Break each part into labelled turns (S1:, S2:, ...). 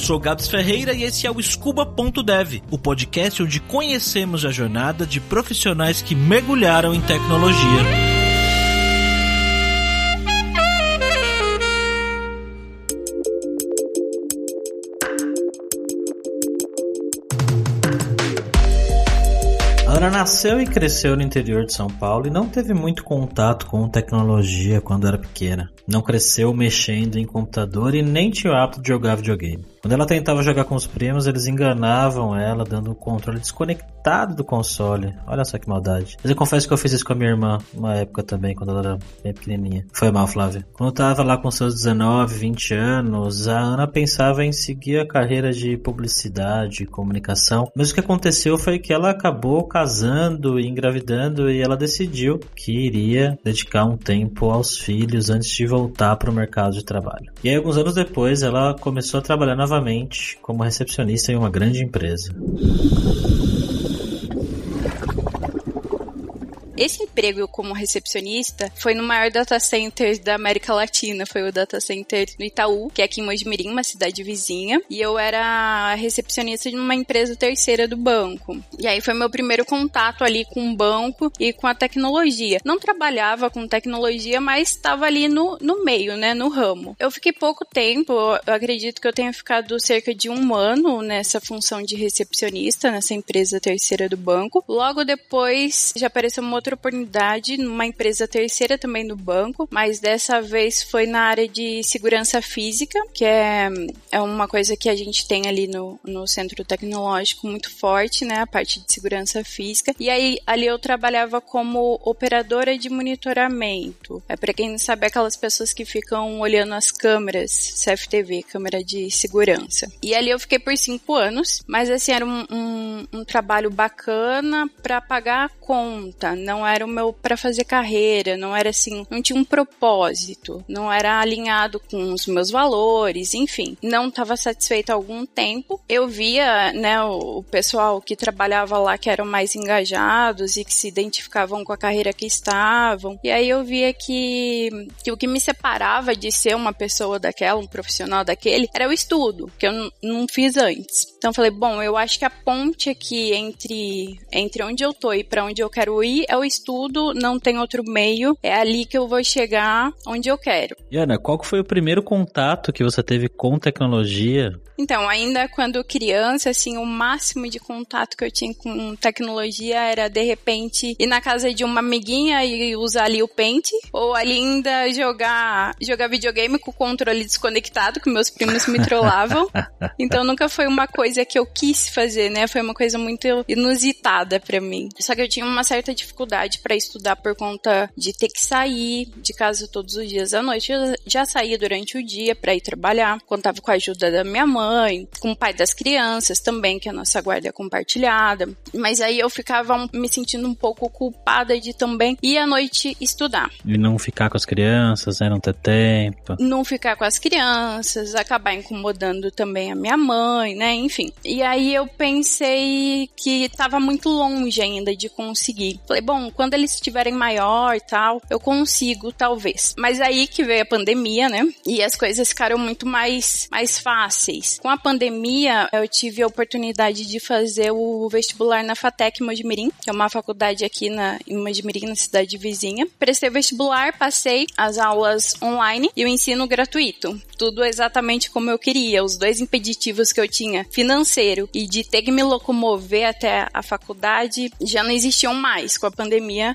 S1: sou Gabs Ferreira e esse é o Scuba.dev, o podcast onde conhecemos a jornada de profissionais que mergulharam em tecnologia. Ana nasceu e cresceu no interior de São Paulo e não teve muito contato com tecnologia quando era pequena. Não cresceu mexendo em computador e nem tinha o hábito de jogar videogame. Quando ela tentava jogar com os primos, eles enganavam ela, dando o controle desconectado do console. Olha só que maldade. Mas eu confesso que eu fiz isso com a minha irmã, uma época também, quando ela era bem pequenininha. Foi mal, Flávia. Quando eu tava lá com seus 19, 20 anos, a Ana pensava em seguir a carreira de publicidade comunicação. Mas o que aconteceu foi que ela acabou casando e engravidando e ela decidiu que iria dedicar um tempo aos filhos antes de voltar para o mercado de trabalho. E aí, alguns anos depois, ela começou a trabalhar na novamente como recepcionista em uma grande empresa.
S2: Esse emprego como recepcionista foi no maior data center da América Latina, foi o data center no Itaú, que é aqui em Mojimirim, uma cidade vizinha, e eu era recepcionista de uma empresa terceira do banco. E aí foi meu primeiro contato ali com o banco e com a tecnologia. Não trabalhava com tecnologia, mas estava ali no, no meio, né, no ramo. Eu fiquei pouco tempo, eu acredito que eu tenha ficado cerca de um ano nessa função de recepcionista, nessa empresa terceira do banco. Logo depois já apareceu uma outra outra oportunidade numa empresa terceira também do banco, mas dessa vez foi na área de segurança física, que é, é uma coisa que a gente tem ali no, no centro tecnológico muito forte, né? A parte de segurança física. E aí ali eu trabalhava como operadora de monitoramento. É para quem não sabe, aquelas pessoas que ficam olhando as câmeras, CFTV, câmera de segurança. E ali eu fiquei por cinco anos, mas assim, era um, um, um trabalho bacana para pagar a conta, não não era o meu para fazer carreira, não era assim, não tinha um propósito, não era alinhado com os meus valores, enfim, não estava satisfeita há algum tempo. Eu via, né, o, pessoal que trabalhava lá que eram mais engajados e que se identificavam com a carreira que estavam. E aí eu via que, que o que me separava de ser uma pessoa daquela, um profissional daquele, era o estudo, que eu não fiz antes. Então falei, bom, eu acho que a ponte aqui entre entre onde eu tô e para onde eu quero ir é o estudo, não tem outro meio, é ali que eu vou chegar onde eu quero.
S1: E Ana, qual foi o primeiro contato que você teve com tecnologia?
S2: Então, ainda quando criança, assim, o máximo de contato que eu tinha com tecnologia era, de repente, ir na casa de uma amiguinha e usar ali o pente, ou ali ainda jogar, jogar videogame com o controle desconectado, que meus primos me trollavam. então, nunca foi uma coisa que eu quis fazer, né? Foi uma coisa muito inusitada para mim. Só que eu tinha uma certa dificuldade para estudar por conta de ter que sair de casa todos os dias à noite. Eu já saía durante o dia para ir trabalhar, contava com a ajuda da minha mãe mãe, com o pai das crianças também, que a nossa guarda é compartilhada. Mas aí eu ficava me sentindo um pouco culpada de também ir à noite estudar.
S1: E não ficar com as crianças, né? Não ter tempo.
S2: Não ficar com as crianças, acabar incomodando também a minha mãe, né? Enfim. E aí eu pensei que estava muito longe ainda de conseguir. Falei, bom, quando eles estiverem maior e tal, eu consigo, talvez. Mas aí que veio a pandemia, né? E as coisas ficaram muito mais, mais fáceis. Com a pandemia, eu tive a oportunidade de fazer o vestibular na FATEC Mojimirim, que é uma faculdade aqui na, em Mojimirim, na cidade vizinha. Prestei o vestibular, passei as aulas online e o ensino gratuito. Tudo exatamente como eu queria. Os dois impeditivos que eu tinha, financeiro e de ter que me locomover até a faculdade, já não existiam mais. Com a pandemia,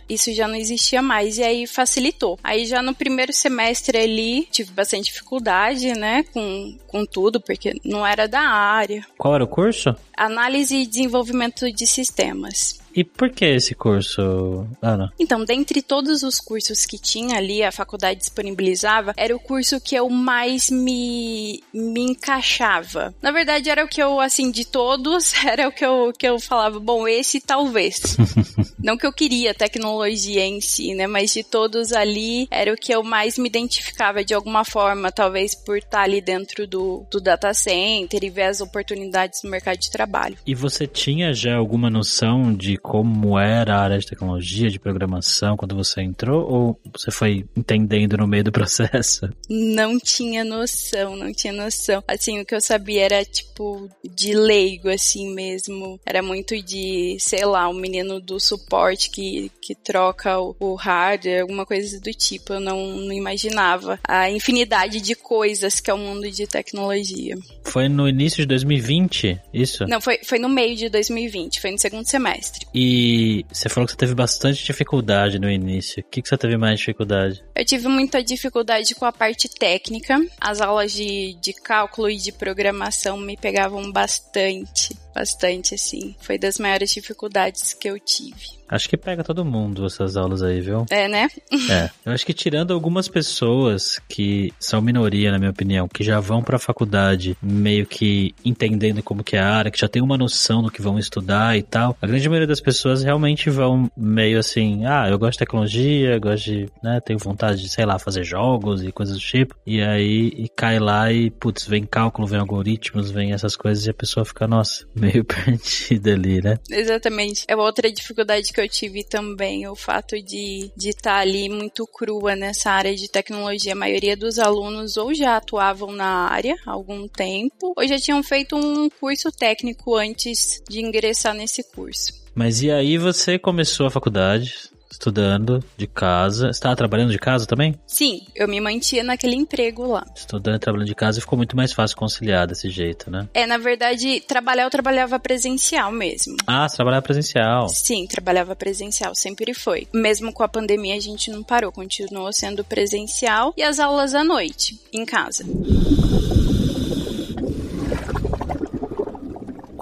S2: isso já não existia mais e aí facilitou. Aí já no primeiro semestre ali, tive bastante dificuldade, né, com, com tudo, porque não era da área.
S1: Qual era o curso?
S2: Análise e desenvolvimento de sistemas.
S1: E por que esse curso, Ana?
S2: Então, dentre todos os cursos que tinha ali, a faculdade disponibilizava, era o curso que eu mais me, me encaixava. Na verdade, era o que eu, assim, de todos, era o que eu, que eu falava, bom, esse talvez. Não que eu queria tecnologia em si, né? Mas de todos ali, era o que eu mais me identificava de alguma forma, talvez por estar ali dentro do, do data center e ver as oportunidades no mercado de trabalho.
S1: E você tinha já alguma noção de como era a área de tecnologia, de programação, quando você entrou? Ou você foi entendendo no meio do processo?
S2: Não tinha noção, não tinha noção. Assim, o que eu sabia era, tipo, de leigo, assim mesmo. Era muito de, sei lá, o um menino do suporte que, que troca o, o hardware, alguma coisa do tipo. Eu não, não imaginava a infinidade de coisas que é o mundo de tecnologia.
S1: Foi no início de 2020, isso?
S2: Não, foi, foi no meio de 2020, foi no segundo semestre.
S1: E você falou que você teve bastante dificuldade no início. O que, que você teve mais dificuldade?
S2: Eu tive muita dificuldade com a parte técnica. As aulas de, de cálculo e de programação me pegavam bastante. Bastante, assim. Foi das maiores dificuldades que eu tive.
S1: Acho que pega todo mundo essas aulas aí, viu?
S2: É, né?
S1: é. Eu acho que tirando algumas pessoas que são minoria, na minha opinião, que já vão pra faculdade meio que entendendo como que é a área, que já tem uma noção do que vão estudar e tal, a grande maioria das pessoas realmente vão meio assim, ah, eu gosto de tecnologia, gosto de, né, tenho vontade de, sei lá, fazer jogos e coisas do tipo, e aí e cai lá e, putz, vem cálculo, vem algoritmos, vem essas coisas e a pessoa fica, nossa, meio perdida ali, né?
S2: Exatamente. É outra dificuldade que eu tive também, o fato de estar de tá ali muito crua nessa área de tecnologia. A maioria dos alunos ou já atuavam na área há algum tempo, ou já tinham feito um curso técnico antes de ingressar nesse curso.
S1: Mas e aí você começou a faculdade, estudando de casa. Você estava trabalhando de casa também?
S2: Sim, eu me mantinha naquele emprego lá.
S1: Estudando e trabalhando de casa ficou muito mais fácil conciliar desse jeito, né?
S2: É, na verdade, trabalhar eu trabalhava presencial mesmo.
S1: Ah, você trabalhava presencial?
S2: Sim, trabalhava presencial, sempre foi. Mesmo com a pandemia a gente não parou, continuou sendo presencial e as aulas à noite, em casa.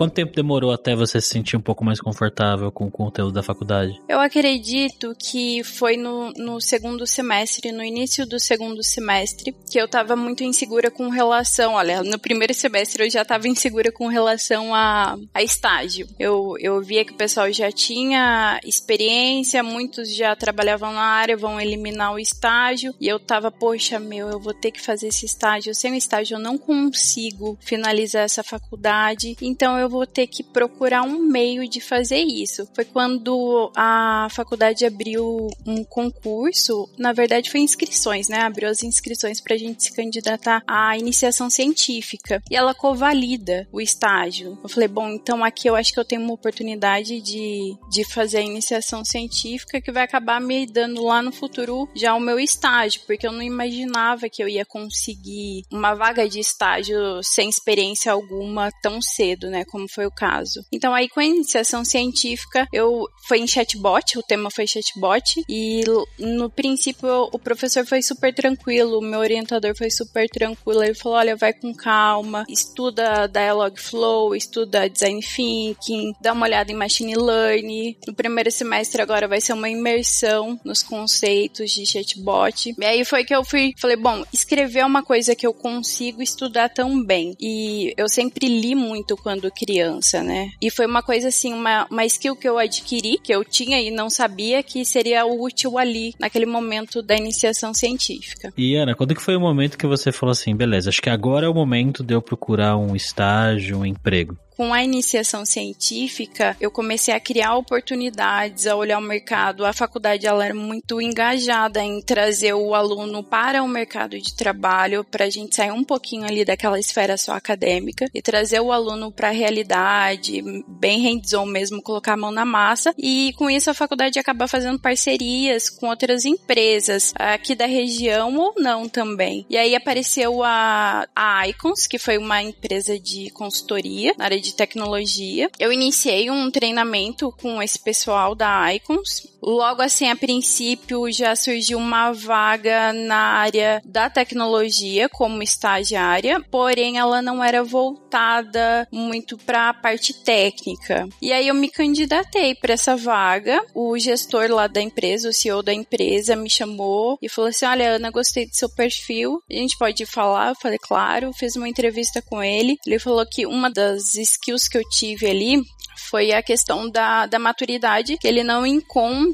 S1: Quanto tempo demorou até você se sentir um pouco mais confortável com o conteúdo da faculdade?
S2: Eu acredito que foi no, no segundo semestre, no início do segundo semestre, que eu tava muito insegura com relação. Olha, no primeiro semestre eu já tava insegura com relação a, a estágio. Eu, eu via que o pessoal já tinha experiência, muitos já trabalhavam na área, vão eliminar o estágio, e eu tava, poxa, meu, eu vou ter que fazer esse estágio. Sem o estágio eu não consigo finalizar essa faculdade, então eu eu vou ter que procurar um meio de fazer isso. Foi quando a faculdade abriu um concurso, na verdade foi inscrições, né? Abriu as inscrições para a gente se candidatar à iniciação científica e ela covalida o estágio. Eu falei, bom, então aqui eu acho que eu tenho uma oportunidade de, de fazer a iniciação científica que vai acabar me dando lá no futuro já o meu estágio, porque eu não imaginava que eu ia conseguir uma vaga de estágio sem experiência alguma tão cedo, né? Como foi o caso. Então aí com a iniciação científica, eu foi em chatbot, o tema foi chatbot e no princípio o professor foi super tranquilo, o meu orientador foi super tranquilo, ele falou: "Olha, vai com calma, estuda Dialogflow, estuda design thinking, dá uma olhada em machine learning. No primeiro semestre agora vai ser uma imersão nos conceitos de chatbot". E aí foi que eu fui, falei: "Bom, escrever é uma coisa que eu consigo estudar tão bem". E eu sempre li muito quando criança, né? E foi uma coisa assim, uma, uma skill que eu adquiri, que eu tinha e não sabia que seria útil ali, naquele momento da iniciação científica.
S1: E Ana, quando que foi o momento que você falou assim, beleza, acho que agora é o momento de eu procurar um estágio, um emprego?
S2: Com a iniciação científica, eu comecei a criar oportunidades, a olhar o mercado. A faculdade ela era muito engajada em trazer o aluno para o mercado de trabalho, para a gente sair um pouquinho ali daquela esfera só acadêmica e trazer o aluno para a realidade, bem hands-on mesmo, colocar a mão na massa. E com isso a faculdade acaba fazendo parcerias com outras empresas aqui da região ou não também. E aí apareceu a, a Icons, que foi uma empresa de consultoria na área de tecnologia. Eu iniciei um treinamento com esse pessoal da Icons. Logo assim, a princípio, já surgiu uma vaga na área da tecnologia como estagiária, porém ela não era voltada muito para a parte técnica. E aí eu me candidatei para essa vaga. O gestor lá da empresa, o CEO da empresa, me chamou e falou assim: Olha, Ana, gostei do seu perfil. A gente pode falar? Eu falei, claro. Fiz uma entrevista com ele. Ele falou que uma das skills que eu tive ali foi a questão da, da maturidade, que ele não encontra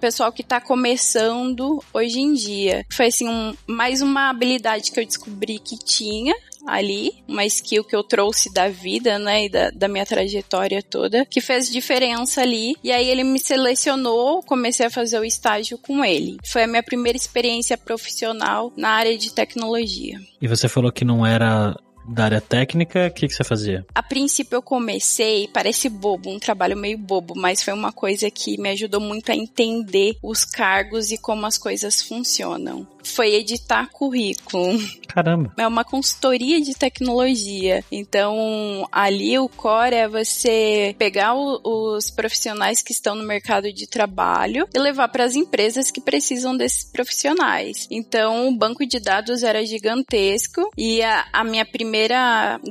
S2: pessoal que está começando hoje em dia. Foi assim, um, mais uma habilidade que eu descobri que tinha ali, uma skill que eu trouxe da vida, né, e da, da minha trajetória toda, que fez diferença ali. E aí ele me selecionou, comecei a fazer o estágio com ele. Foi a minha primeira experiência profissional na área de tecnologia.
S1: E você falou que não era da área técnica, o que, que você fazia?
S2: A princípio eu comecei, parece bobo, um trabalho meio bobo, mas foi uma coisa que me ajudou muito a entender os cargos e como as coisas funcionam foi editar currículo.
S1: Caramba.
S2: É uma consultoria de tecnologia. Então, ali o core é você pegar o, os profissionais que estão no mercado de trabalho e levar para as empresas que precisam desses profissionais. Então, o banco de dados era gigantesco e a, a minha primeira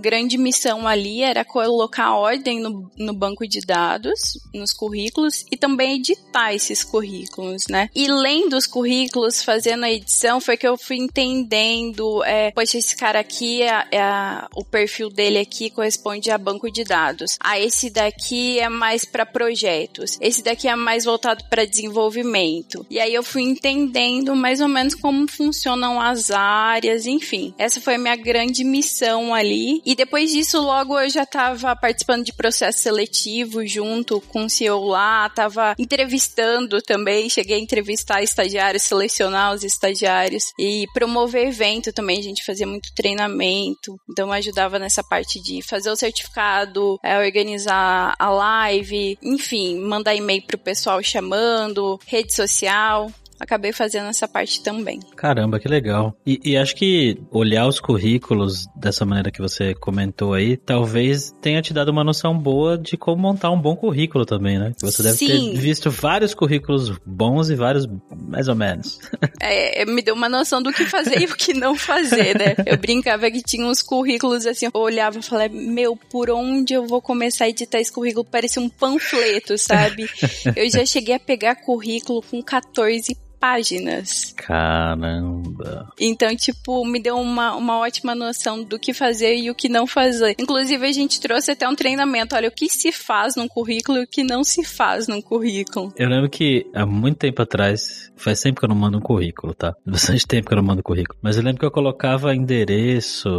S2: grande missão ali era colocar ordem no, no banco de dados, nos currículos e também editar esses currículos, né? E lendo os currículos, fazendo a edição foi que eu fui entendendo, é, poxa, esse cara aqui, é, é, o perfil dele aqui corresponde a banco de dados. Ah, esse daqui é mais para projetos. Esse daqui é mais voltado para desenvolvimento. E aí eu fui entendendo mais ou menos como funcionam as áreas, enfim. Essa foi a minha grande missão ali. E depois disso, logo eu já estava participando de processo seletivo junto com o CEO lá, estava entrevistando também, cheguei a entrevistar estagiários, selecionar os estagiários e promover evento também, a gente fazia muito treinamento, então ajudava nessa parte de fazer o certificado, é, organizar a live, enfim, mandar e-mail pro pessoal chamando, rede social acabei fazendo essa parte também.
S1: Caramba, que legal. E, e, acho que olhar os currículos dessa maneira que você comentou aí, talvez tenha te dado uma noção boa de como montar um bom currículo também, né? Você deve Sim. ter visto vários currículos bons e vários mais ou menos.
S2: É, me deu uma noção do que fazer e o que não fazer, né? Eu brincava que tinha uns currículos assim, eu olhava e falava, meu, por onde eu vou começar a editar esse currículo? Parecia um panfleto, sabe? Eu já cheguei a pegar currículo com 14 páginas.
S1: Caramba.
S2: Então, tipo, me deu uma, uma ótima noção do que fazer e o que não fazer. Inclusive, a gente trouxe até um treinamento. Olha, o que se faz num currículo e o que não se faz num currículo.
S1: Eu lembro que há muito tempo atrás, faz tempo que eu não mando um currículo, tá? Bastante tempo que eu não mando currículo. Mas eu lembro que eu colocava endereço.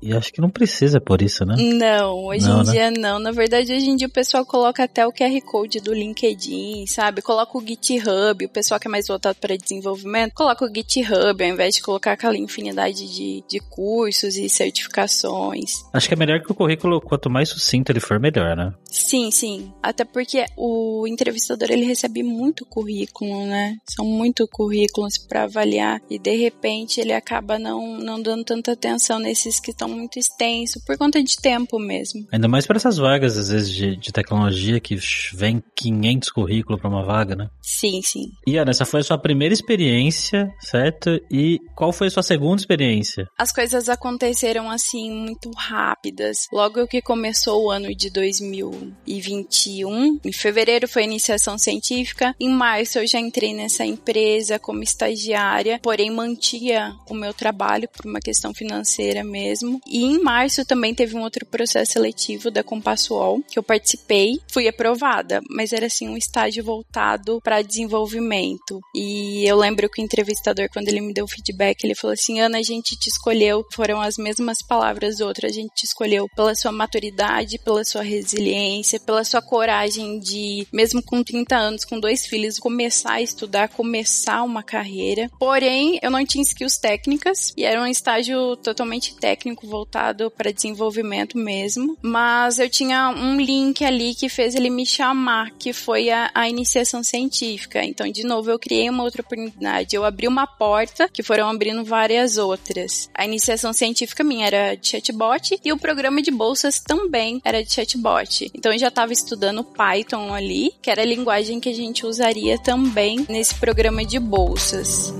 S1: E acho que não precisa por isso, né?
S2: Não, hoje não, em né? dia não. Na verdade, hoje em dia o pessoal coloca até o QR Code do LinkedIn, sabe? Coloca o GitHub, o pessoal que é mais voltado desenvolvimento, coloca o GitHub ao invés de colocar aquela infinidade de, de cursos e certificações.
S1: Acho que é melhor que o currículo, quanto mais sucinto ele for, melhor, né?
S2: Sim, sim. Até porque o entrevistador ele recebe muito currículo, né? São muito currículos para avaliar e de repente ele acaba não, não dando tanta atenção nesses que estão muito extensos por conta de tempo mesmo.
S1: Ainda mais para essas vagas, às vezes, de, de tecnologia que vem 500 currículos para uma vaga, né?
S2: Sim, sim.
S1: E Ana, essa foi a sua primeira experiência, certo? E qual foi a sua segunda experiência?
S2: As coisas aconteceram assim muito rápidas. Logo que começou o ano de 2021, em fevereiro foi iniciação científica, em março eu já entrei nessa empresa como estagiária, porém mantia o meu trabalho por uma questão financeira mesmo. E em março também teve um outro processo seletivo da Compassuol que eu participei, fui aprovada, mas era assim um estágio voltado para desenvolvimento. E e eu lembro que o entrevistador, quando ele me deu o feedback, ele falou assim: Ana, a gente te escolheu, foram as mesmas palavras outras, a gente te escolheu pela sua maturidade, pela sua resiliência, pela sua coragem de, mesmo com 30 anos, com dois filhos, começar a estudar, começar uma carreira. Porém, eu não tinha skills técnicas e era um estágio totalmente técnico voltado para desenvolvimento mesmo. Mas eu tinha um link ali que fez ele me chamar, que foi a, a iniciação científica. Então, de novo, eu criei uma outra oportunidade. Eu abri uma porta que foram abrindo várias outras. A iniciação científica minha era de chatbot e o programa de bolsas também era de chatbot. Então eu já estava estudando Python ali, que era a linguagem que a gente usaria também nesse programa de bolsas.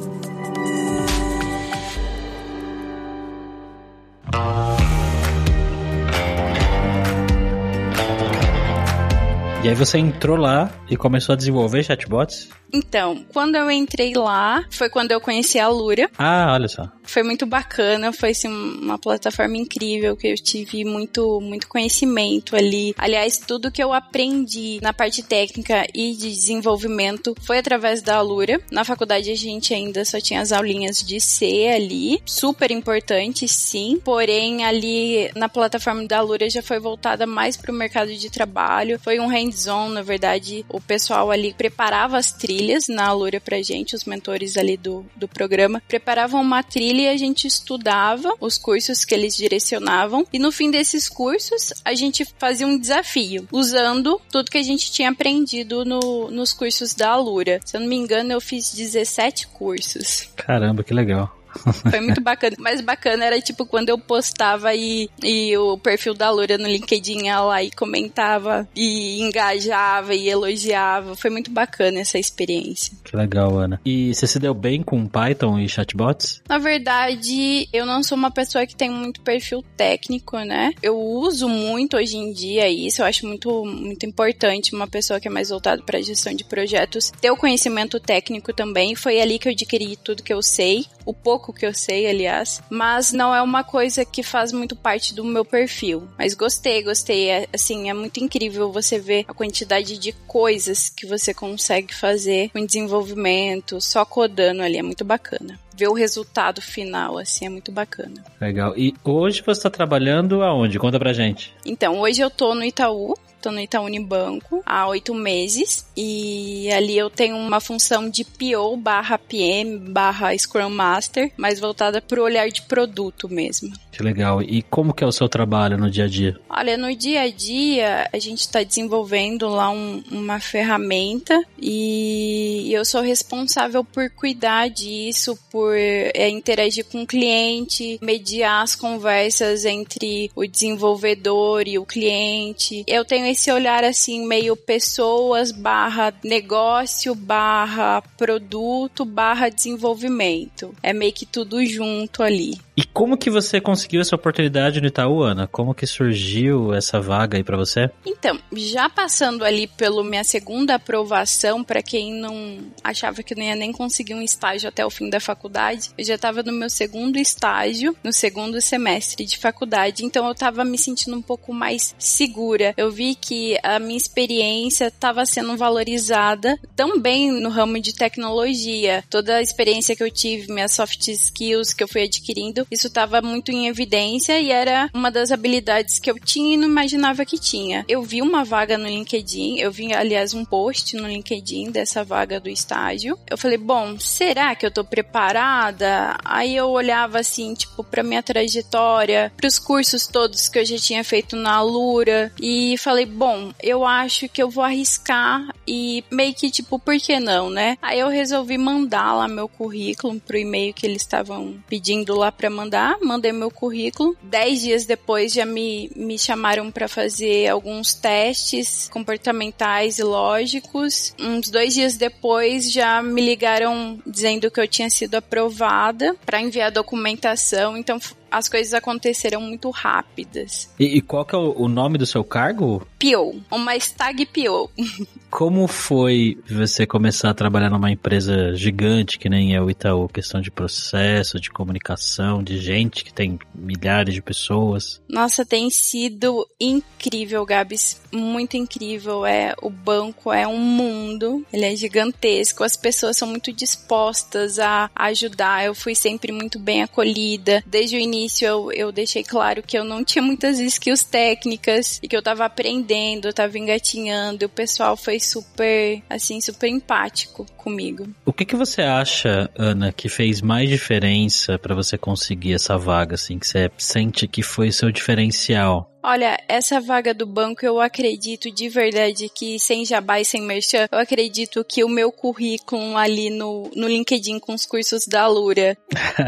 S1: E aí você entrou lá e começou a desenvolver chatbots?
S2: Então, quando eu entrei lá, foi quando eu conheci a Lura.
S1: Ah, olha só.
S2: Foi muito bacana, foi assim, uma plataforma incrível que eu tive muito, muito conhecimento ali. Aliás, tudo que eu aprendi na parte técnica e de desenvolvimento foi através da Alura. Na faculdade a gente ainda só tinha as aulinhas de C ali, super importante, sim. Porém, ali na plataforma da Alura já foi voltada mais para o mercado de trabalho. Foi um hands-on, na verdade, o pessoal ali preparava as trilhas na Alura pra gente, os mentores ali do, do programa, preparavam uma trilha e a gente estudava os cursos que eles direcionavam. E no fim desses cursos, a gente fazia um desafio, usando tudo que a gente tinha aprendido no, nos cursos da Alura. Se eu não me engano, eu fiz 17 cursos.
S1: Caramba, que legal.
S2: Foi muito bacana. Mais bacana era tipo quando eu postava e, e o perfil da Lura no LinkedIn ela lá e comentava e engajava e elogiava. Foi muito bacana essa experiência.
S1: Que legal, Ana. E você se deu bem com Python e chatbots?
S2: Na verdade, eu não sou uma pessoa que tem muito perfil técnico, né? Eu uso muito hoje em dia isso, eu acho muito, muito importante uma pessoa que é mais voltada para gestão de projetos ter o conhecimento técnico também. Foi ali que eu adquiri tudo que eu sei o pouco que eu sei, aliás, mas não é uma coisa que faz muito parte do meu perfil. Mas gostei, gostei. É, assim, é muito incrível você ver a quantidade de coisas que você consegue fazer com desenvolvimento, só codando ali, é muito bacana ver o resultado final, assim, é muito bacana.
S1: Legal. E hoje você está trabalhando aonde? Conta pra gente.
S2: Então, hoje eu tô no Itaú, no Itaú Unibanco há oito meses e ali eu tenho uma função de PO barra PM barra Scrum Master, mais voltada pro olhar de produto mesmo.
S1: Que legal. E como que é o seu trabalho no dia a dia?
S2: Olha, no dia a dia a gente está desenvolvendo lá um, uma ferramenta e eu sou responsável por cuidar disso, por é, interagir com o cliente, mediar as conversas entre o desenvolvedor e o cliente. Eu tenho esse olhar assim meio pessoas barra negócio barra produto barra desenvolvimento. É meio que tudo junto ali.
S1: E como que você conseguiu essa oportunidade no Itaú, Ana? Como que surgiu essa vaga aí para você?
S2: Então, já passando ali pela minha segunda aprovação, para quem não achava que não ia nem conseguir um estágio até o fim da faculdade, eu já estava no meu segundo estágio, no segundo semestre de faculdade, então eu estava me sentindo um pouco mais segura. Eu vi que a minha experiência estava sendo valorizada também no ramo de tecnologia. Toda a experiência que eu tive, minhas soft skills que eu fui adquirindo, isso estava muito em evidência e era uma das habilidades que eu tinha e não imaginava que tinha. Eu vi uma vaga no LinkedIn, eu vi, aliás, um post no LinkedIn dessa vaga do estágio. Eu falei, bom, será que eu tô preparada? Aí eu olhava assim, tipo, pra minha trajetória, pros cursos todos que eu já tinha feito na Alura e falei, bom, eu acho que eu vou arriscar e meio que tipo, por que não, né? Aí eu resolvi mandar lá meu currículo pro e-mail que eles estavam pedindo lá para mandar, mandei meu currículo. Dez dias depois já me, me chamaram para fazer alguns testes comportamentais e lógicos. Uns dois dias depois já me ligaram dizendo que eu tinha sido aprovada para enviar documentação. Então as coisas aconteceram muito rápidas.
S1: E, e qual que é o, o, nome do seu cargo?
S2: PO, uma stag PO.
S1: Como foi você começar a trabalhar numa empresa gigante que nem é o Itaú? Questão de processo, de comunicação, de gente que tem milhares de pessoas.
S2: Nossa, tem sido incrível, Gabs. Muito incrível. É O banco é um mundo, ele é gigantesco. As pessoas são muito dispostas a ajudar. Eu fui sempre muito bem acolhida. Desde o início início eu, eu deixei claro que eu não tinha muitas skills técnicas e que eu tava aprendendo, eu tava engatinhando. E o pessoal foi super, assim, super empático comigo.
S1: O que que você acha, Ana, que fez mais diferença para você conseguir essa vaga, assim, que você sente que foi seu diferencial?
S2: Olha, essa vaga do banco eu acredito de verdade que sem jabá e sem merchan, eu acredito que o meu currículo ali no, no LinkedIn com os cursos da Lura,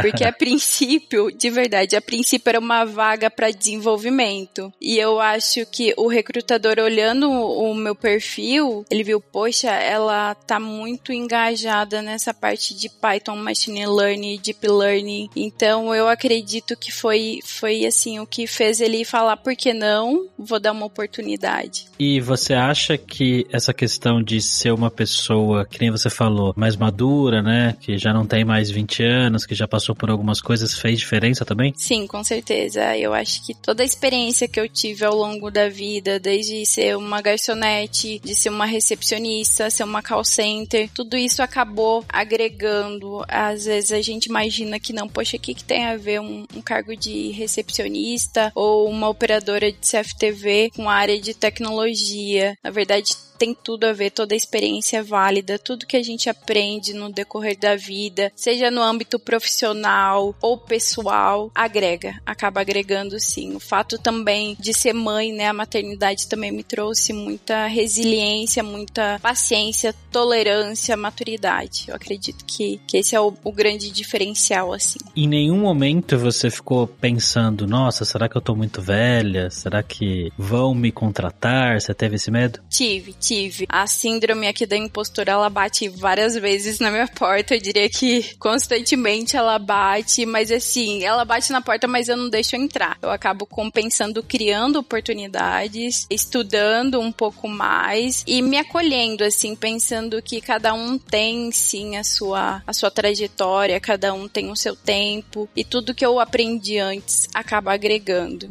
S2: porque a princípio, de verdade, a princípio era uma vaga para desenvolvimento. E eu acho que o recrutador olhando o meu perfil, ele viu, poxa, ela tá muito engajada nessa parte de Python, Machine Learning, Deep Learning. Então eu acredito que foi foi assim o que fez ele falar porque que não? Vou dar uma oportunidade.
S1: E você acha que essa questão de ser uma pessoa, que nem você falou, mais madura, né? Que já não tem mais 20 anos, que já passou por algumas coisas, fez diferença também?
S2: Sim, com certeza. Eu acho que toda a experiência que eu tive ao longo da vida, desde ser uma garçonete, de ser uma recepcionista, ser uma call center, tudo isso acabou agregando. Às vezes a gente imagina que não, poxa, o que, que tem a ver um, um cargo de recepcionista ou uma operadora de CFTV com área de tecnologia? Na verdade, tem tudo a ver, toda a experiência é válida, tudo que a gente aprende no decorrer da vida, seja no âmbito profissional ou pessoal, agrega, acaba agregando sim. O fato também de ser mãe, né, a maternidade também me trouxe muita resiliência, muita paciência, tolerância, maturidade. Eu acredito que, que esse é o, o grande diferencial, assim.
S1: Em nenhum momento você ficou pensando, nossa, será que eu tô muito velha? Será que vão me contratar? Você teve esse medo?
S2: Tive, tive. A síndrome aqui da impostura, ela bate várias vezes na minha porta. Eu diria que constantemente ela bate, mas assim, ela bate na porta, mas eu não deixo entrar. Eu acabo compensando, criando oportunidades, estudando um pouco mais e me acolhendo, assim, pensando que cada um tem sim a sua, a sua trajetória, cada um tem o seu tempo e tudo que eu aprendi antes acaba agregando.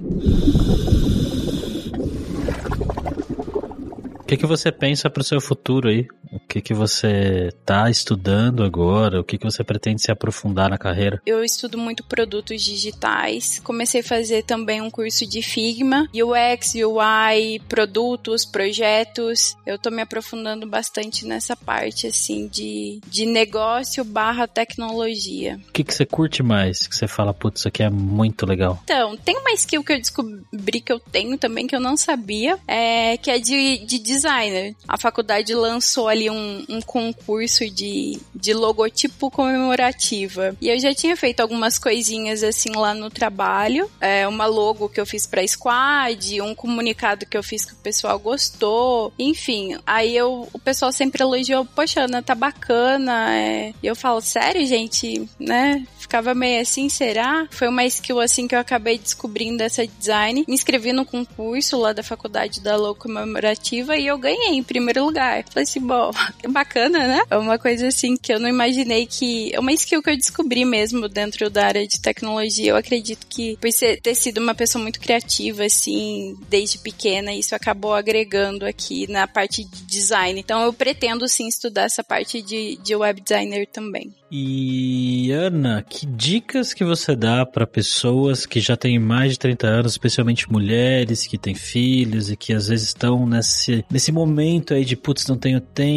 S1: Que, que você pensa para o seu futuro aí? O que, que você está estudando agora? O que, que você pretende se aprofundar na carreira?
S2: Eu estudo muito produtos digitais. Comecei a fazer também um curso de Figma, UX, UI, produtos, projetos. Eu estou me aprofundando bastante nessa parte assim de, de negócio barra tecnologia.
S1: O que, que você curte mais? Que você fala, putz, isso aqui é muito legal.
S2: Então, tem uma skill que eu descobri que eu tenho também que eu não sabia, é, que é de, de designer. A faculdade lançou ali um, um concurso de, de logotipo comemorativa. E eu já tinha feito algumas coisinhas assim lá no trabalho. É, uma logo que eu fiz pra squad, um comunicado que eu fiz que o pessoal gostou. Enfim, aí eu, o pessoal sempre elogiou, poxa, Ana, tá bacana. É. E eu falo, sério, gente, né? Ficava meio assim, será? Foi uma skill assim que eu acabei descobrindo essa design. Me inscrevi no concurso lá da faculdade da logo comemorativa e eu ganhei em primeiro lugar. Falei assim, bom, bacana, né? É uma coisa assim que eu não imaginei que. É uma skill que eu descobri mesmo dentro da área de tecnologia. Eu acredito que por ser, ter sido uma pessoa muito criativa, assim, desde pequena, isso acabou agregando aqui na parte de design. Então eu pretendo sim estudar essa parte de, de web designer também.
S1: E Ana, que dicas que você dá para pessoas que já têm mais de 30 anos, especialmente mulheres que têm filhos e que às vezes estão nesse, nesse momento aí de putz, não tenho tempo,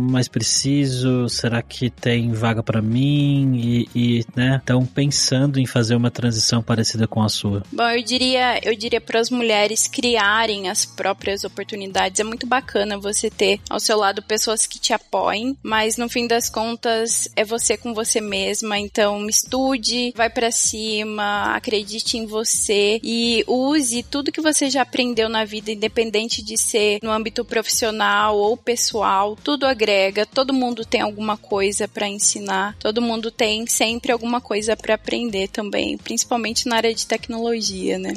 S1: mas preciso, será que tem vaga para mim? E, e né, estão pensando em fazer uma transição parecida com a sua.
S2: Bom, eu diria, eu diria para as mulheres criarem as próprias oportunidades. É muito bacana você ter ao seu lado pessoas que te apoiem, mas no fim das contas é você com você mesma, então estude, vai para cima, acredite em você e use tudo que você já aprendeu na vida, independente de ser no âmbito profissional ou pessoal, tudo agrega, todo mundo tem alguma coisa para ensinar, todo mundo tem sempre alguma coisa para aprender também, principalmente na área de tecnologia, né?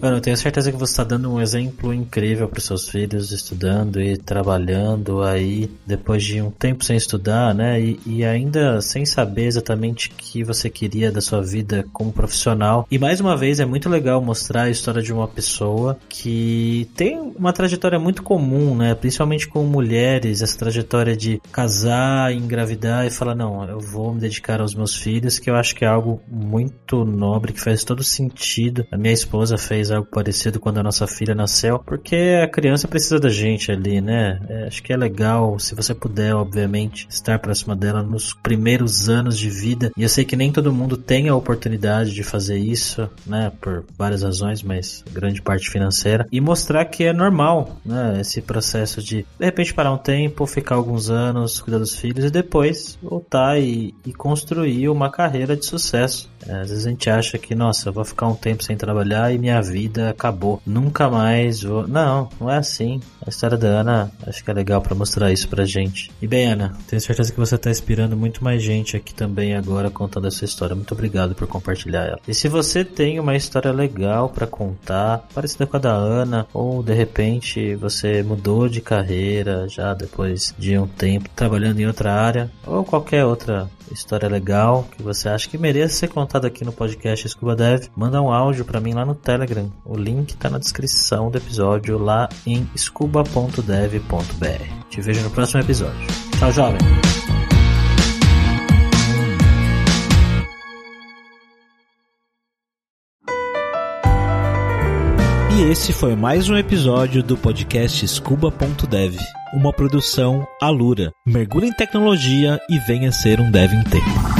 S1: Mano, eu tenho certeza que você está dando um exemplo incrível para seus filhos, estudando e trabalhando aí, depois de um tempo sem estudar, né? E, e, ainda sem saber exatamente o que você queria da sua vida como profissional. E mais uma vez, é muito legal mostrar a história de uma pessoa que tem uma trajetória muito comum, né? Principalmente com mulheres, essa trajetória de casar, engravidar e falar: não, eu vou me dedicar aos meus filhos, que eu acho que é algo muito nobre, que faz todo sentido. A minha esposa fez algo parecido quando a nossa filha nasceu, porque a criança precisa da gente ali, né? É, acho que é legal, se você puder, obviamente, estar próxima dela nos primeiros anos de vida. E eu sei que nem todo mundo tem a oportunidade de fazer isso, né? Por várias razões, mas grande parte financeira. E mostrar que é normal, né? Esse processo de, de repente, parar um tempo, ficar alguns anos, cuidar dos filhos e depois voltar e, e construir uma carreira de sucesso. É, às vezes a gente acha que, nossa, eu vou ficar um tempo sem trabalhar e minha vida vida acabou. Nunca mais vou. Não, não é assim. A história da Ana, acho que é legal para mostrar isso pra gente. E bem, Ana, tenho certeza que você tá inspirando muito mais gente aqui também agora contando essa história. Muito obrigado por compartilhar ela. E se você tem uma história legal para contar, parecida com a da Ana, ou de repente você mudou de carreira já depois de um tempo trabalhando em outra área, ou qualquer outra história legal que você acha que mereça ser contada aqui no podcast Scuba Dev, manda um áudio para mim lá no Telegram. O link tá na descrição do episódio lá em scuba.dev.br. Te vejo no próximo episódio. Tchau, jovem!
S3: E esse foi mais um episódio do podcast Scuba.dev, uma produção Alura. Mergulhe em tecnologia e venha ser um dev em tempo.